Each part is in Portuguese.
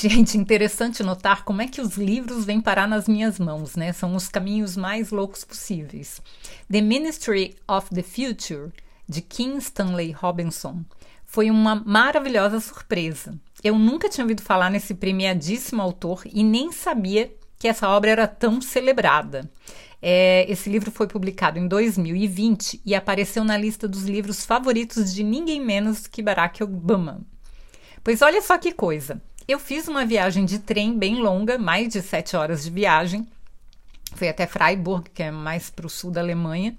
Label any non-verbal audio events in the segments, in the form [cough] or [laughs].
[laughs] Gente, interessante notar como é que os livros vêm parar nas minhas mãos, né? São os caminhos mais loucos possíveis. The Ministry of the Future, de Kim Stanley Robinson, foi uma maravilhosa surpresa. Eu nunca tinha ouvido falar nesse premiadíssimo autor e nem sabia que essa obra era tão celebrada. É, esse livro foi publicado em 2020 e apareceu na lista dos livros favoritos de ninguém menos que Barack Obama. Pois olha só que coisa. Eu fiz uma viagem de trem bem longa, mais de sete horas de viagem. Fui até Freiburg, que é mais para o sul da Alemanha.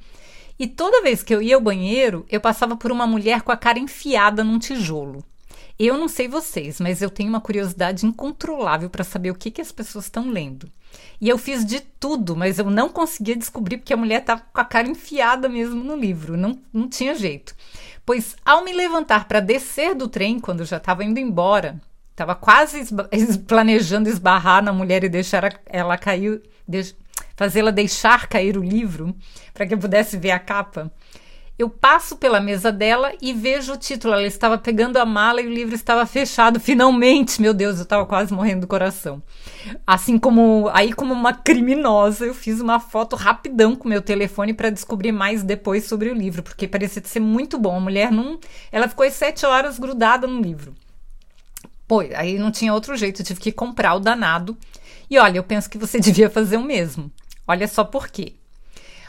E toda vez que eu ia ao banheiro, eu passava por uma mulher com a cara enfiada num tijolo. Eu não sei vocês, mas eu tenho uma curiosidade incontrolável para saber o que, que as pessoas estão lendo. E eu fiz de tudo, mas eu não conseguia descobrir porque a mulher estava com a cara enfiada mesmo no livro. Não, não tinha jeito. Pois, ao me levantar para descer do trem, quando eu já estava indo embora, Estava quase esba [laughs] planejando esbarrar na mulher e deixar ela cair, fazê-la deixar cair o livro para que eu pudesse ver a capa. Eu passo pela mesa dela e vejo o título. Ela estava pegando a mala e o livro estava fechado. Finalmente, meu Deus, eu estava quase morrendo do coração. Assim como aí, como uma criminosa, eu fiz uma foto rapidão com meu telefone para descobrir mais depois sobre o livro, porque parecia ser muito bom. A mulher não, ela ficou sete horas grudada no livro. Pô, aí não tinha outro jeito, tive que comprar o danado. E olha, eu penso que você [laughs] devia fazer o mesmo. Olha só por quê.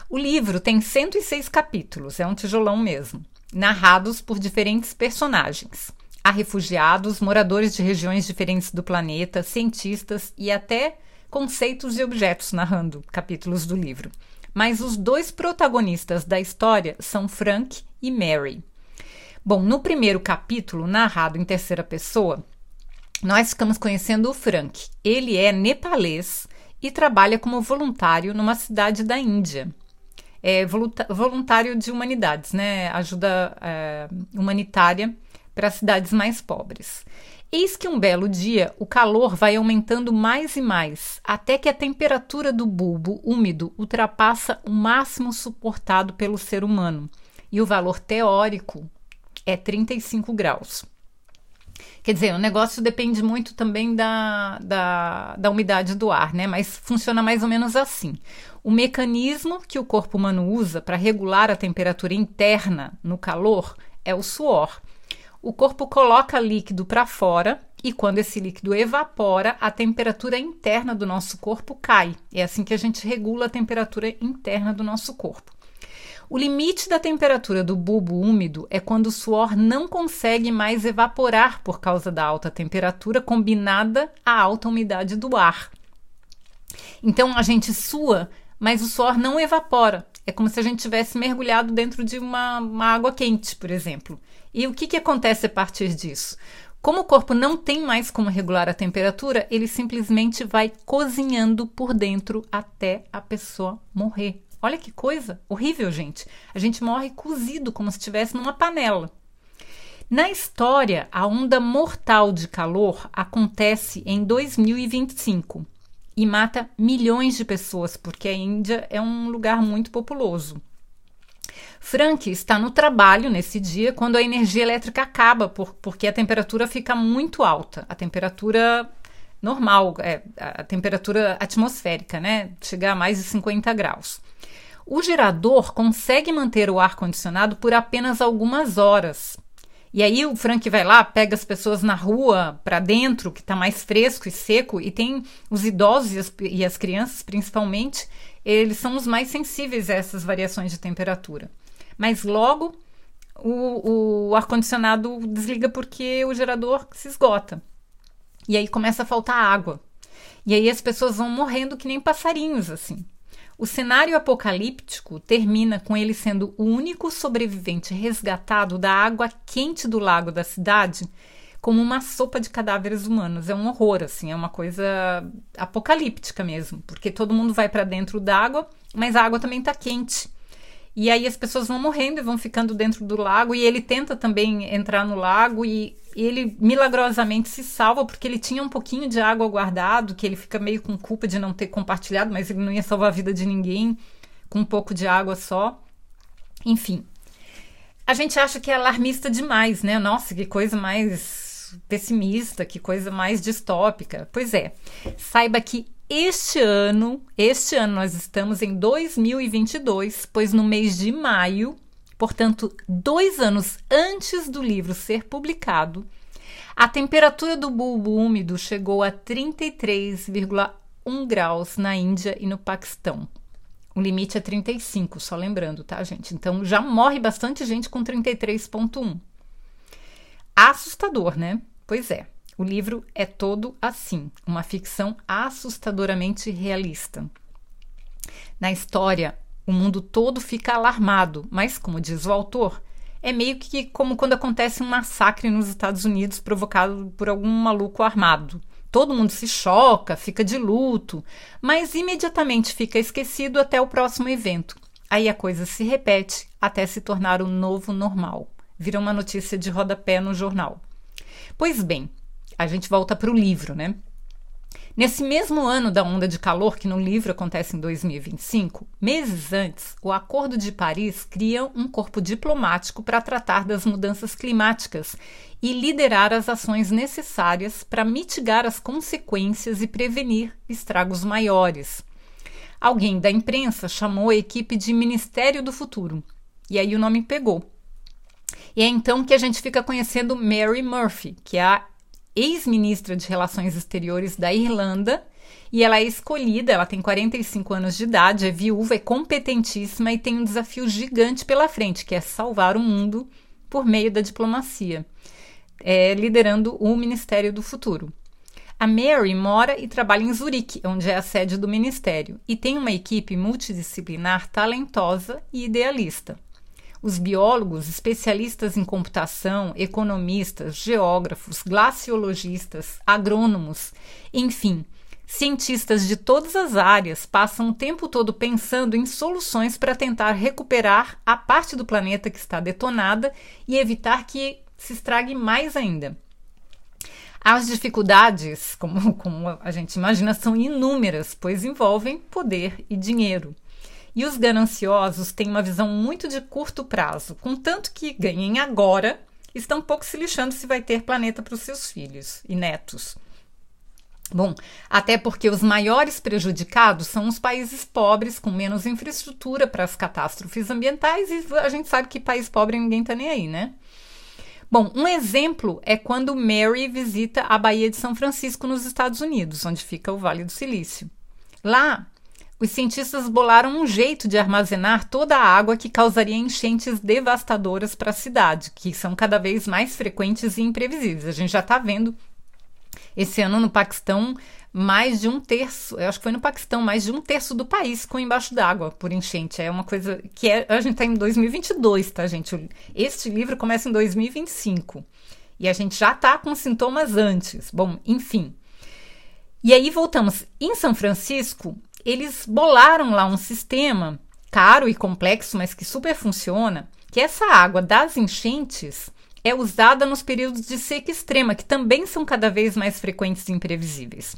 O livro tem 106 capítulos, é um tijolão mesmo, narrados por diferentes personagens. Há refugiados, moradores de regiões diferentes do planeta, cientistas e até conceitos e objetos narrando capítulos do livro. Mas os dois protagonistas da história são Frank e Mary. Bom, no primeiro capítulo, narrado em terceira pessoa, nós ficamos conhecendo o Frank. Ele é nepalês e trabalha como voluntário numa cidade da Índia. É voluntário de humanidades, né? Ajuda é, humanitária para cidades mais pobres. Eis que um belo dia o calor vai aumentando mais e mais, até que a temperatura do bulbo úmido ultrapassa o máximo suportado pelo ser humano, e o valor teórico é 35 graus. Quer dizer, o negócio depende muito também da, da, da umidade do ar, né? Mas funciona mais ou menos assim. O mecanismo que o corpo humano usa para regular a temperatura interna no calor é o suor. O corpo coloca líquido para fora e quando esse líquido evapora, a temperatura interna do nosso corpo cai. É assim que a gente regula a temperatura interna do nosso corpo. O limite da temperatura do bulbo úmido é quando o suor não consegue mais evaporar por causa da alta temperatura combinada à alta umidade do ar. Então a gente sua, mas o suor não evapora. É como se a gente tivesse mergulhado dentro de uma, uma água quente, por exemplo. E o que, que acontece a partir disso? Como o corpo não tem mais como regular a temperatura, ele simplesmente vai cozinhando por dentro até a pessoa morrer. Olha que coisa horrível, gente. A gente morre cozido como se estivesse numa panela. Na história, a onda mortal de calor acontece em 2025 e mata milhões de pessoas, porque a Índia é um lugar muito populoso. Frank está no trabalho nesse dia quando a energia elétrica acaba, por, porque a temperatura fica muito alta. A temperatura normal, é, a temperatura atmosférica, né? Chega a mais de 50 graus. O gerador consegue manter o ar-condicionado por apenas algumas horas. E aí o Frank vai lá, pega as pessoas na rua para dentro, que está mais fresco e seco, e tem os idosos e as, e as crianças, principalmente, eles são os mais sensíveis a essas variações de temperatura. Mas logo o, o ar-condicionado desliga porque o gerador se esgota. E aí começa a faltar água. E aí as pessoas vão morrendo que nem passarinhos, assim. O cenário apocalíptico termina com ele sendo o único sobrevivente resgatado da água quente do lago da cidade, como uma sopa de cadáveres humanos. É um horror, assim, é uma coisa apocalíptica mesmo, porque todo mundo vai para dentro d'água mas a água também está quente. E aí as pessoas vão morrendo e vão ficando dentro do lago. E ele tenta também entrar no lago e ele milagrosamente se salva porque ele tinha um pouquinho de água guardado, que ele fica meio com culpa de não ter compartilhado, mas ele não ia salvar a vida de ninguém com um pouco de água só. Enfim. A gente acha que é alarmista demais, né? Nossa, que coisa mais pessimista, que coisa mais distópica. Pois é. Saiba que este ano, este ano nós estamos em 2022, pois no mês de maio, portanto, dois anos antes do livro ser publicado, a temperatura do bulbo úmido chegou a 33,1 graus na Índia e no Paquistão. O limite é 35, só lembrando, tá, gente? Então já morre bastante gente com 33,1. Assustador, né? Pois é. O livro é todo assim, uma ficção assustadoramente realista. Na história, o mundo todo fica alarmado, mas, como diz o autor, é meio que como quando acontece um massacre nos Estados Unidos provocado por algum maluco armado. Todo mundo se choca, fica de luto, mas imediatamente fica esquecido até o próximo evento. Aí a coisa se repete até se tornar o novo normal. Vira uma notícia de rodapé no jornal. Pois bem, a gente volta para o livro, né? Nesse mesmo ano da onda de calor, que no livro acontece em 2025, meses antes, o Acordo de Paris cria um corpo diplomático para tratar das mudanças climáticas e liderar as ações necessárias para mitigar as consequências e prevenir estragos maiores. Alguém da imprensa chamou a equipe de Ministério do Futuro, e aí o nome pegou. E é então que a gente fica conhecendo Mary Murphy, que é a ex-ministra de Relações Exteriores da Irlanda, e ela é escolhida, ela tem 45 anos de idade, é viúva, é competentíssima e tem um desafio gigante pela frente, que é salvar o mundo por meio da diplomacia, é, liderando o Ministério do Futuro. A Mary mora e trabalha em Zurique, onde é a sede do ministério, e tem uma equipe multidisciplinar talentosa e idealista. Os biólogos, especialistas em computação, economistas, geógrafos, glaciologistas, agrônomos, enfim, cientistas de todas as áreas passam o tempo todo pensando em soluções para tentar recuperar a parte do planeta que está detonada e evitar que se estrague mais ainda. As dificuldades, como, como a gente imagina, são inúmeras, pois envolvem poder e dinheiro. E os gananciosos têm uma visão muito de curto prazo, contanto que ganhem agora, estão pouco se lixando se vai ter planeta para os seus filhos e netos. Bom, até porque os maiores prejudicados são os países pobres com menos infraestrutura para as catástrofes ambientais e a gente sabe que país pobre ninguém está nem aí, né? Bom, um exemplo é quando Mary visita a Baía de São Francisco nos Estados Unidos, onde fica o Vale do Silício. Lá, os cientistas bolaram um jeito de armazenar toda a água que causaria enchentes devastadoras para a cidade, que são cada vez mais frequentes e imprevisíveis. A gente já está vendo esse ano no Paquistão mais de um terço, eu acho que foi no Paquistão, mais de um terço do país com embaixo d'água por enchente. É uma coisa que é, a gente está em 2022, tá, gente? Este livro começa em 2025 e a gente já está com sintomas antes. Bom, enfim. E aí voltamos. Em São Francisco, eles bolaram lá um sistema caro e complexo, mas que super funciona, que essa água das enchentes é usada nos períodos de seca extrema, que também são cada vez mais frequentes e imprevisíveis.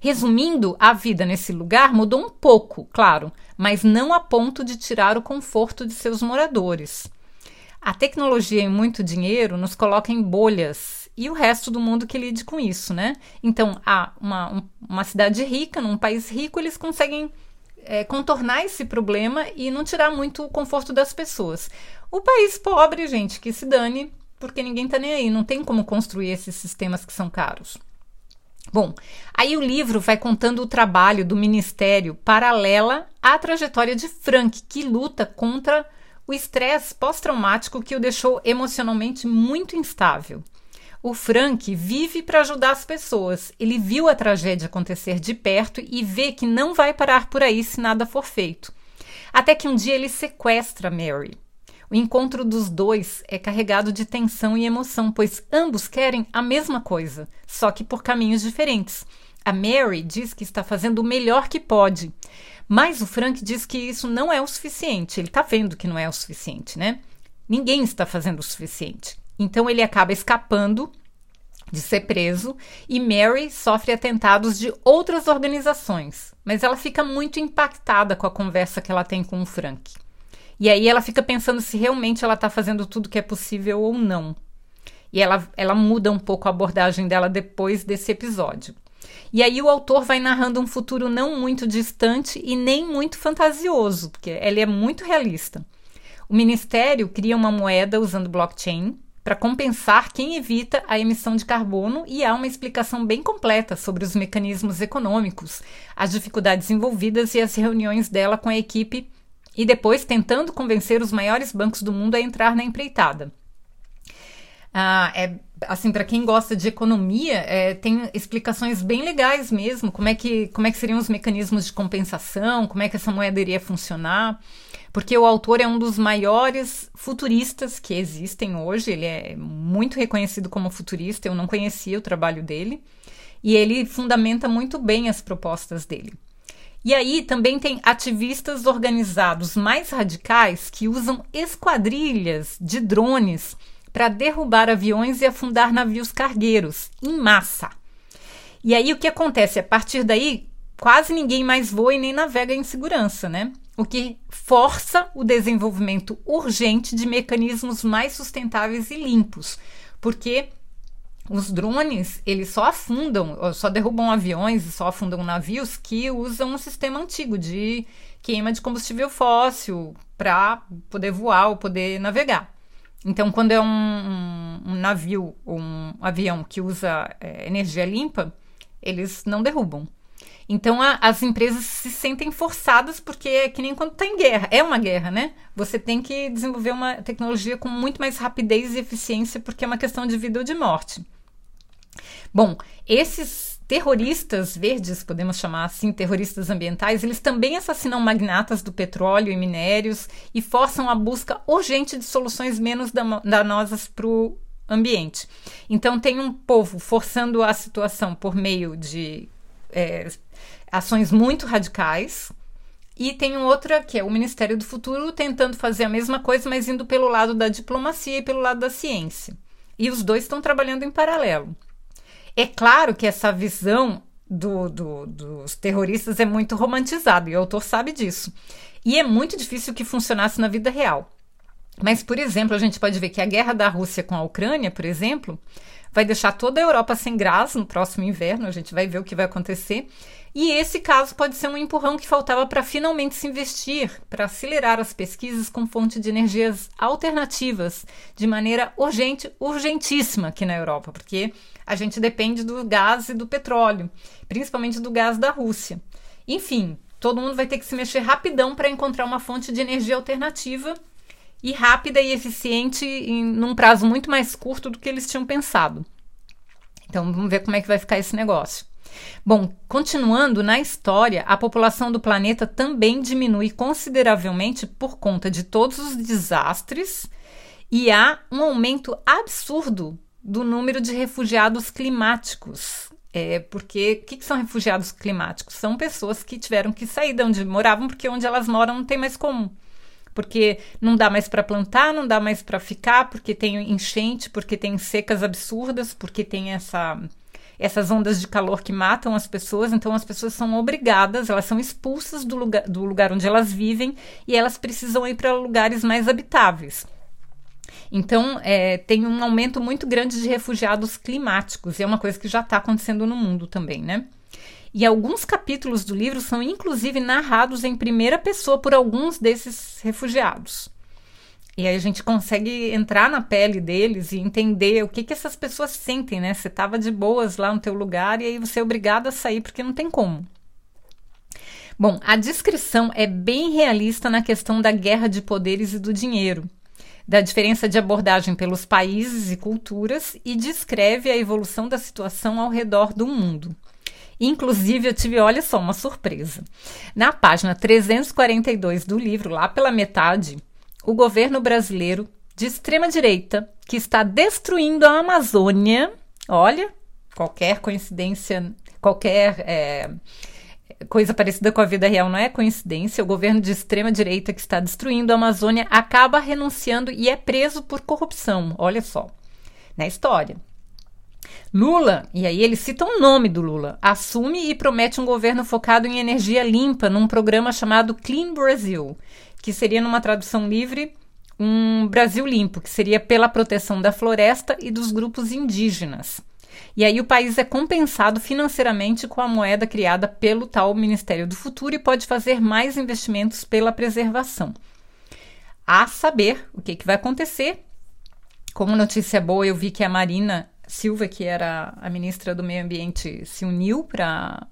Resumindo, a vida nesse lugar mudou um pouco, claro, mas não a ponto de tirar o conforto de seus moradores. A tecnologia e muito dinheiro nos coloca em bolhas e o resto do mundo que lide com isso, né? Então, há uma, um, uma cidade rica, num país rico, eles conseguem é, contornar esse problema e não tirar muito o conforto das pessoas. O país pobre, gente, que se dane, porque ninguém tá nem aí, não tem como construir esses sistemas que são caros. Bom, aí o livro vai contando o trabalho do ministério paralela à trajetória de Frank, que luta contra o estresse pós-traumático que o deixou emocionalmente muito instável. O Frank vive para ajudar as pessoas. Ele viu a tragédia acontecer de perto e vê que não vai parar por aí se nada for feito. Até que um dia ele sequestra Mary. O encontro dos dois é carregado de tensão e emoção, pois ambos querem a mesma coisa, só que por caminhos diferentes. A Mary diz que está fazendo o melhor que pode, mas o Frank diz que isso não é o suficiente. Ele está vendo que não é o suficiente, né? Ninguém está fazendo o suficiente. Então ele acaba escapando de ser preso e Mary sofre atentados de outras organizações, mas ela fica muito impactada com a conversa que ela tem com o Frank. E aí ela fica pensando se realmente ela está fazendo tudo que é possível ou não. E ela, ela muda um pouco a abordagem dela depois desse episódio. E aí o autor vai narrando um futuro não muito distante e nem muito fantasioso, porque ele é muito realista. O ministério cria uma moeda usando blockchain para compensar quem evita a emissão de carbono e há uma explicação bem completa sobre os mecanismos econômicos, as dificuldades envolvidas e as reuniões dela com a equipe e depois tentando convencer os maiores bancos do mundo a entrar na empreitada. Ah, é assim para quem gosta de economia é, tem explicações bem legais mesmo como é que como é que seriam os mecanismos de compensação como é que essa moeda iria funcionar porque o autor é um dos maiores futuristas que existem hoje ele é muito reconhecido como futurista eu não conhecia o trabalho dele e ele fundamenta muito bem as propostas dele e aí também tem ativistas organizados mais radicais que usam esquadrilhas de drones para derrubar aviões e afundar navios cargueiros em massa. E aí o que acontece? A partir daí, quase ninguém mais voa e nem navega em segurança, né? O que força o desenvolvimento urgente de mecanismos mais sustentáveis e limpos, porque os drones, eles só afundam, só derrubam aviões e só afundam navios que usam um sistema antigo de queima de combustível fóssil para poder voar ou poder navegar. Então, quando é um, um, navio ou um avião que usa é, energia limpa, eles não derrubam. Então a, as empresas se sentem forçadas porque é que nem quando está em guerra. É uma guerra, né? Você tem que desenvolver uma tecnologia com muito mais rapidez e eficiência porque é uma questão de vida ou de morte. Bom, esses terroristas verdes, podemos chamar assim, terroristas ambientais, eles também assassinam magnatas do petróleo e minérios e forçam a busca urgente de soluções menos danosas para o ambiente. Então, tem um povo forçando a situação por meio de é, ações muito radicais. E tem outra que é o Ministério do Futuro tentando fazer a mesma coisa, mas indo pelo lado da diplomacia e pelo lado da ciência. E os dois estão trabalhando em paralelo. É claro que essa visão do, do, dos terroristas é muito romantizada, e o autor sabe disso. E é muito difícil que funcionasse na vida real. Mas, por exemplo, a gente pode ver que a guerra da Rússia com a Ucrânia, por exemplo, vai deixar toda a Europa sem gás no próximo inverno, a gente vai ver o que vai acontecer. E esse caso pode ser um empurrão que faltava para finalmente se investir, para acelerar as pesquisas com fonte de energias alternativas de maneira urgente, urgentíssima aqui na Europa, porque a gente depende do gás e do petróleo, principalmente do gás da Rússia. Enfim, todo mundo vai ter que se mexer rapidão para encontrar uma fonte de energia alternativa e rápida e eficiente em num prazo muito mais curto do que eles tinham pensado. Então vamos ver como é que vai ficar esse negócio. Bom, continuando na história, a população do planeta também diminui consideravelmente por conta de todos os desastres e há um aumento absurdo do número de refugiados climáticos. É, porque o que, que, são refugiados climáticos? São pessoas que tiveram que sair de onde moravam porque onde elas moram não tem mais como. Porque não dá mais para plantar, não dá mais para ficar, porque tem enchente, porque tem secas absurdas, porque tem essa essas ondas de calor que matam as pessoas, então as pessoas são obrigadas, elas são expulsas do lugar, do lugar onde elas vivem e elas precisam ir para lugares mais habitáveis. Então, é, tem um aumento muito grande de refugiados climáticos, e é uma coisa que já está acontecendo no mundo também, né? E alguns capítulos do livro são inclusive narrados em primeira pessoa por alguns desses refugiados. E aí a gente consegue entrar na pele deles e entender o que, que essas pessoas sentem, né? Você estava de boas lá no teu lugar e aí você é obrigado a sair porque não tem como. Bom, a descrição é bem realista na questão da guerra de poderes e do dinheiro, da diferença de abordagem pelos países e culturas e descreve a evolução da situação ao redor do mundo. Inclusive, eu tive, olha só, uma surpresa. Na página 342 do livro, lá pela metade, o governo brasileiro de extrema direita que está destruindo a Amazônia. Olha, qualquer coincidência qualquer é, coisa parecida com a vida real não é coincidência. O governo de extrema direita que está destruindo a Amazônia acaba renunciando e é preso por corrupção. Olha só, na história. Lula, e aí ele cita o nome do Lula, assume e promete um governo focado em energia limpa num programa chamado Clean Brazil, que seria, numa tradução livre, um Brasil limpo, que seria pela proteção da floresta e dos grupos indígenas. E aí o país é compensado financeiramente com a moeda criada pelo tal Ministério do Futuro e pode fazer mais investimentos pela preservação. A saber o que, que vai acontecer. Como notícia boa, eu vi que a Marina Silva, que era a ministra do Meio Ambiente, se uniu para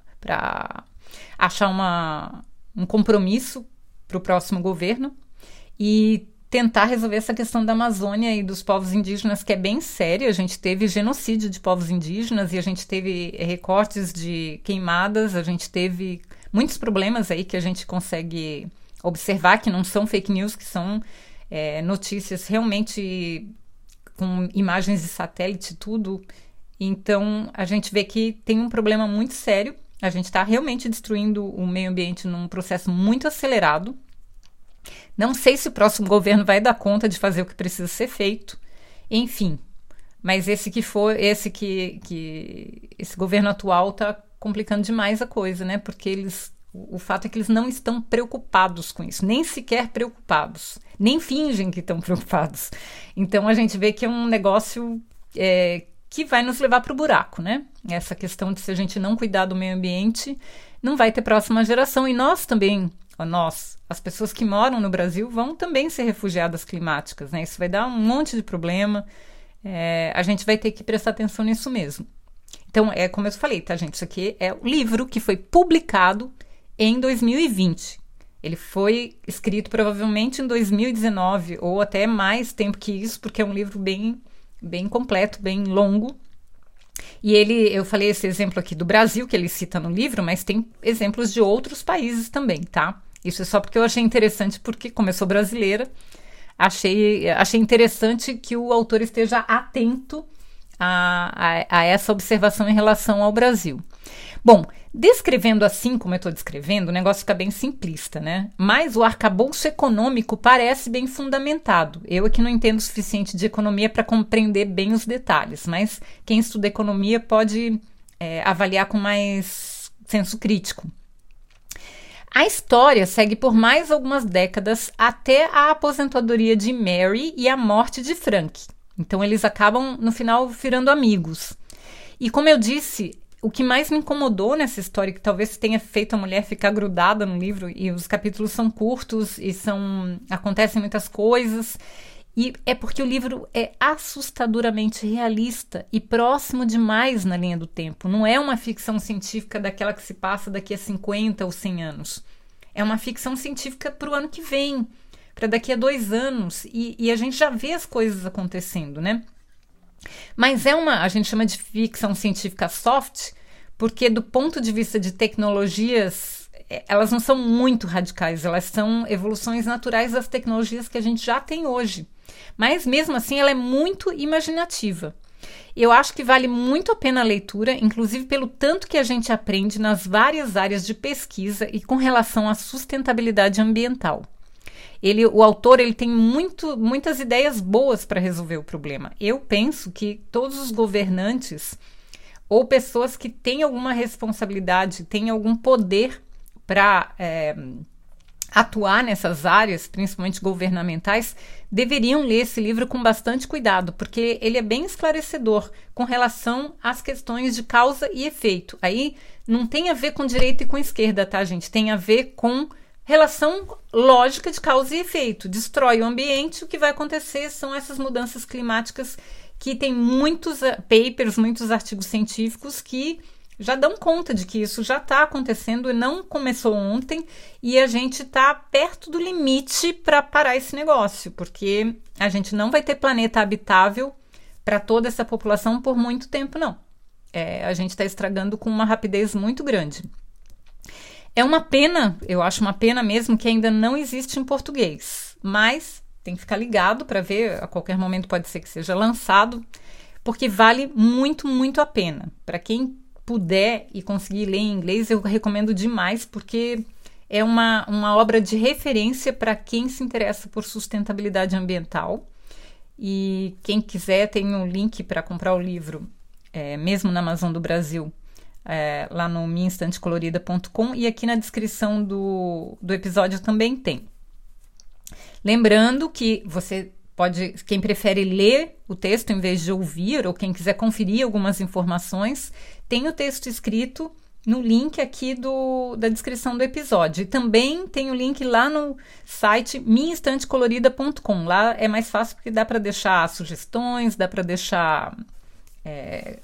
achar uma, um compromisso para o próximo governo e tentar resolver essa questão da Amazônia e dos povos indígenas, que é bem séria. A gente teve genocídio de povos indígenas e a gente teve recortes de queimadas, a gente teve muitos problemas aí que a gente consegue observar que não são fake news, que são é, notícias realmente com imagens de satélite, tudo. Então a gente vê que tem um problema muito sério. A gente está realmente destruindo o meio ambiente num processo muito acelerado. Não sei se o próximo [laughs] governo vai dar conta de fazer o que precisa ser feito. Enfim, mas esse que for, esse que, que esse governo atual está complicando demais a coisa, né? Porque eles, o fato é que eles não estão preocupados com isso, nem sequer preocupados, nem fingem que estão preocupados. Então a gente vê que é um negócio é, que vai nos levar para o buraco, né? Essa questão de se a gente não cuidar do meio ambiente, não vai ter próxima geração e nós também nós, as pessoas que moram no Brasil, vão também ser refugiadas climáticas, né? Isso vai dar um monte de problema. É, a gente vai ter que prestar atenção nisso mesmo. Então, é como eu falei, tá, gente? Isso aqui é o livro que foi publicado em 2020. Ele foi escrito provavelmente em 2019 ou até mais tempo que isso, porque é um livro bem, bem completo, bem longo. E ele, eu falei esse exemplo aqui do Brasil que ele cita no livro, mas tem exemplos de outros países também, tá? Isso é só porque eu achei interessante, porque, como eu sou brasileira, achei, achei interessante que o autor esteja atento a, a, a essa observação em relação ao Brasil. Bom, descrevendo assim como eu estou descrevendo, o negócio fica bem simplista, né? Mas o arcabouço econômico parece bem fundamentado. Eu aqui não entendo o suficiente de economia para compreender bem os detalhes, mas quem estuda economia pode é, avaliar com mais senso crítico. A história segue por mais algumas décadas até a aposentadoria de Mary e a morte de Frank. Então eles acabam no final virando amigos. E como eu disse, o que mais me incomodou nessa história, que talvez tenha feito a mulher ficar grudada no livro, e os capítulos são curtos e são acontecem muitas coisas, e é porque o livro é assustadoramente realista e próximo demais na linha do tempo. Não é uma ficção científica daquela que se passa daqui a 50 ou 100 anos. É uma ficção científica para o ano que vem, para daqui a dois anos. E, e a gente já vê as coisas acontecendo, né? Mas é uma, a gente chama de ficção científica soft, porque do ponto de vista de tecnologias, é, elas não são muito radicais, elas são evoluções naturais das tecnologias que a gente já tem hoje. Mas mesmo assim, ela é muito imaginativa. Eu acho que vale muito a pena a leitura, inclusive pelo tanto que a gente aprende nas várias áreas de pesquisa e com relação à sustentabilidade ambiental. Ele, o autor ele tem muito, muitas ideias boas para resolver o problema. Eu penso que todos os governantes ou pessoas que têm alguma responsabilidade, têm algum poder para é, atuar nessas áreas, principalmente governamentais, deveriam ler esse livro com bastante cuidado, porque ele é bem esclarecedor com relação às questões de causa e efeito. Aí não tem a ver com direita e com esquerda, tá, gente? Tem a ver com relação lógica de causa e efeito. Destrói o ambiente, o que vai acontecer são essas mudanças climáticas que tem muitos eh, papers, muitos artigos científicos que já dão conta de que isso já está acontecendo e não começou ontem e a gente está perto do limite para parar esse negócio, porque a gente não vai ter planeta habitável para toda essa população por muito tempo, não. É, a gente está estragando com uma rapidez muito grande. É uma pena, eu acho uma pena mesmo que ainda não existe em português, mas tem que ficar ligado para ver, a qualquer momento pode ser que seja lançado, porque vale muito, muito a pena. Para quem puder e conseguir ler em inglês, eu recomendo demais, porque é uma, uma obra de referência para quem se interessa por sustentabilidade ambiental. E quem quiser, tem um link para comprar o livro, é, mesmo na Amazon do Brasil, é, lá no minhainstantecolorida.com e aqui na descrição do, do episódio também tem. Lembrando que você pode, quem prefere ler o texto em vez de ouvir, ou quem quiser conferir algumas informações, tem o texto escrito no link aqui do, da descrição do episódio. E também tem o link lá no site minhainstantecolorida.com. Lá é mais fácil porque dá para deixar sugestões, dá para deixar é,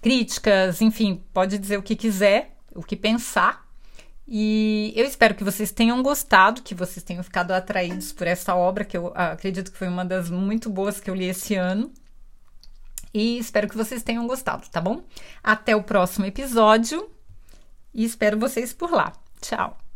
críticas, enfim, pode dizer o que quiser, o que pensar. E eu espero que vocês tenham gostado, que vocês tenham ficado atraídos por essa obra, que eu acredito que foi uma das muito boas que eu li esse ano. E espero que vocês tenham gostado, tá bom? Até o próximo episódio e espero vocês por lá. Tchau!